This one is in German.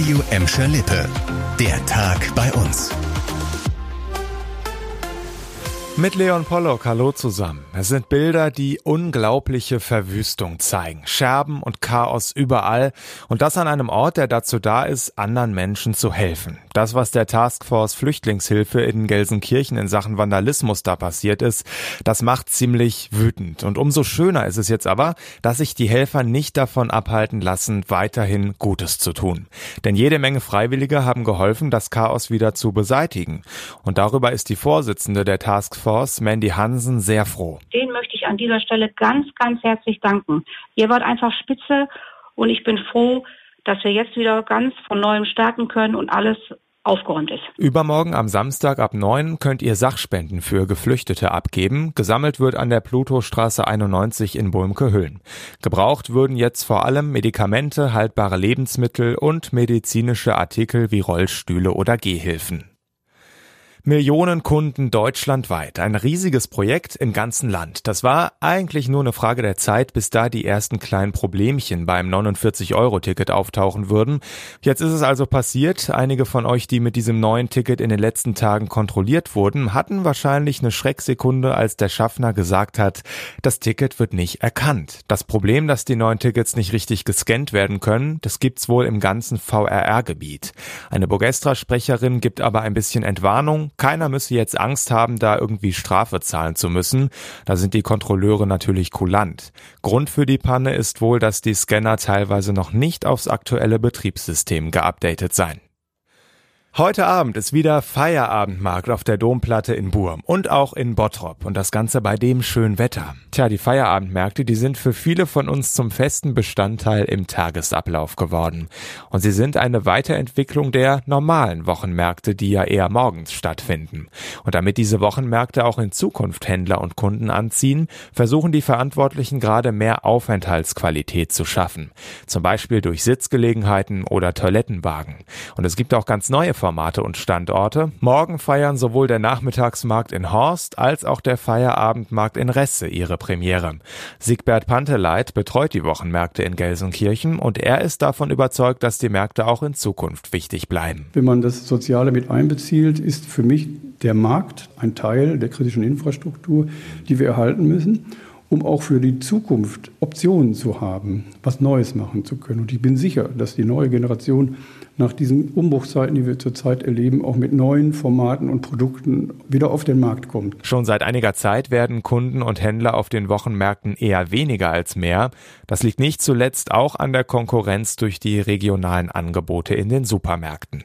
Radio Emscher Lippe. Der Tag bei uns. Mit Leon Pollock, hallo zusammen. Es sind Bilder, die unglaubliche Verwüstung zeigen. Scherben und Chaos überall. Und das an einem Ort, der dazu da ist, anderen Menschen zu helfen. Das, was der Taskforce Flüchtlingshilfe in Gelsenkirchen in Sachen Vandalismus da passiert ist, das macht ziemlich wütend. Und umso schöner ist es jetzt aber, dass sich die Helfer nicht davon abhalten lassen, weiterhin Gutes zu tun. Denn jede Menge Freiwillige haben geholfen, das Chaos wieder zu beseitigen. Und darüber ist die Vorsitzende der Taskforce Force, Mandy Hansen, sehr froh. Den möchte ich an dieser Stelle ganz, ganz herzlich danken. Ihr wart einfach spitze und ich bin froh, dass wir jetzt wieder ganz von neuem starten können und alles aufgeräumt ist. Übermorgen am Samstag ab 9 könnt ihr Sachspenden für Geflüchtete abgeben. Gesammelt wird an der Plutostraße 91 in Bulmke-Hüllen. Gebraucht würden jetzt vor allem Medikamente, haltbare Lebensmittel und medizinische Artikel wie Rollstühle oder Gehhilfen. Millionen Kunden deutschlandweit. Ein riesiges Projekt im ganzen Land. Das war eigentlich nur eine Frage der Zeit, bis da die ersten kleinen Problemchen beim 49-Euro-Ticket auftauchen würden. Jetzt ist es also passiert. Einige von euch, die mit diesem neuen Ticket in den letzten Tagen kontrolliert wurden, hatten wahrscheinlich eine Schrecksekunde, als der Schaffner gesagt hat, das Ticket wird nicht erkannt. Das Problem, dass die neuen Tickets nicht richtig gescannt werden können, das gibt's wohl im ganzen VRR-Gebiet. Eine Bogestra-Sprecherin gibt aber ein bisschen Entwarnung. Keiner müsse jetzt Angst haben, da irgendwie Strafe zahlen zu müssen. Da sind die Kontrolleure natürlich kulant. Grund für die Panne ist wohl, dass die Scanner teilweise noch nicht aufs aktuelle Betriebssystem geupdatet seien. Heute Abend ist wieder Feierabendmarkt auf der Domplatte in Burm und auch in Bottrop und das Ganze bei dem schönen Wetter. Tja, die Feierabendmärkte, die sind für viele von uns zum festen Bestandteil im Tagesablauf geworden. Und sie sind eine Weiterentwicklung der normalen Wochenmärkte, die ja eher morgens stattfinden. Und damit diese Wochenmärkte auch in Zukunft Händler und Kunden anziehen, versuchen die Verantwortlichen gerade mehr Aufenthaltsqualität zu schaffen. Zum Beispiel durch Sitzgelegenheiten oder Toilettenwagen. Und es gibt auch ganz neue Formate und Standorte. Morgen feiern sowohl der Nachmittagsmarkt in Horst als auch der Feierabendmarkt in Resse ihre Premiere. Siegbert Panteleit betreut die Wochenmärkte in Gelsenkirchen und er ist davon überzeugt, dass die Märkte auch in Zukunft wichtig bleiben. Wenn man das Soziale mit einbezieht, ist für mich der Markt ein Teil der kritischen Infrastruktur, die wir erhalten müssen um auch für die Zukunft Optionen zu haben, was Neues machen zu können. Und ich bin sicher, dass die neue Generation nach diesen Umbruchzeiten, die wir zurzeit erleben, auch mit neuen Formaten und Produkten wieder auf den Markt kommt. Schon seit einiger Zeit werden Kunden und Händler auf den Wochenmärkten eher weniger als mehr. Das liegt nicht zuletzt auch an der Konkurrenz durch die regionalen Angebote in den Supermärkten.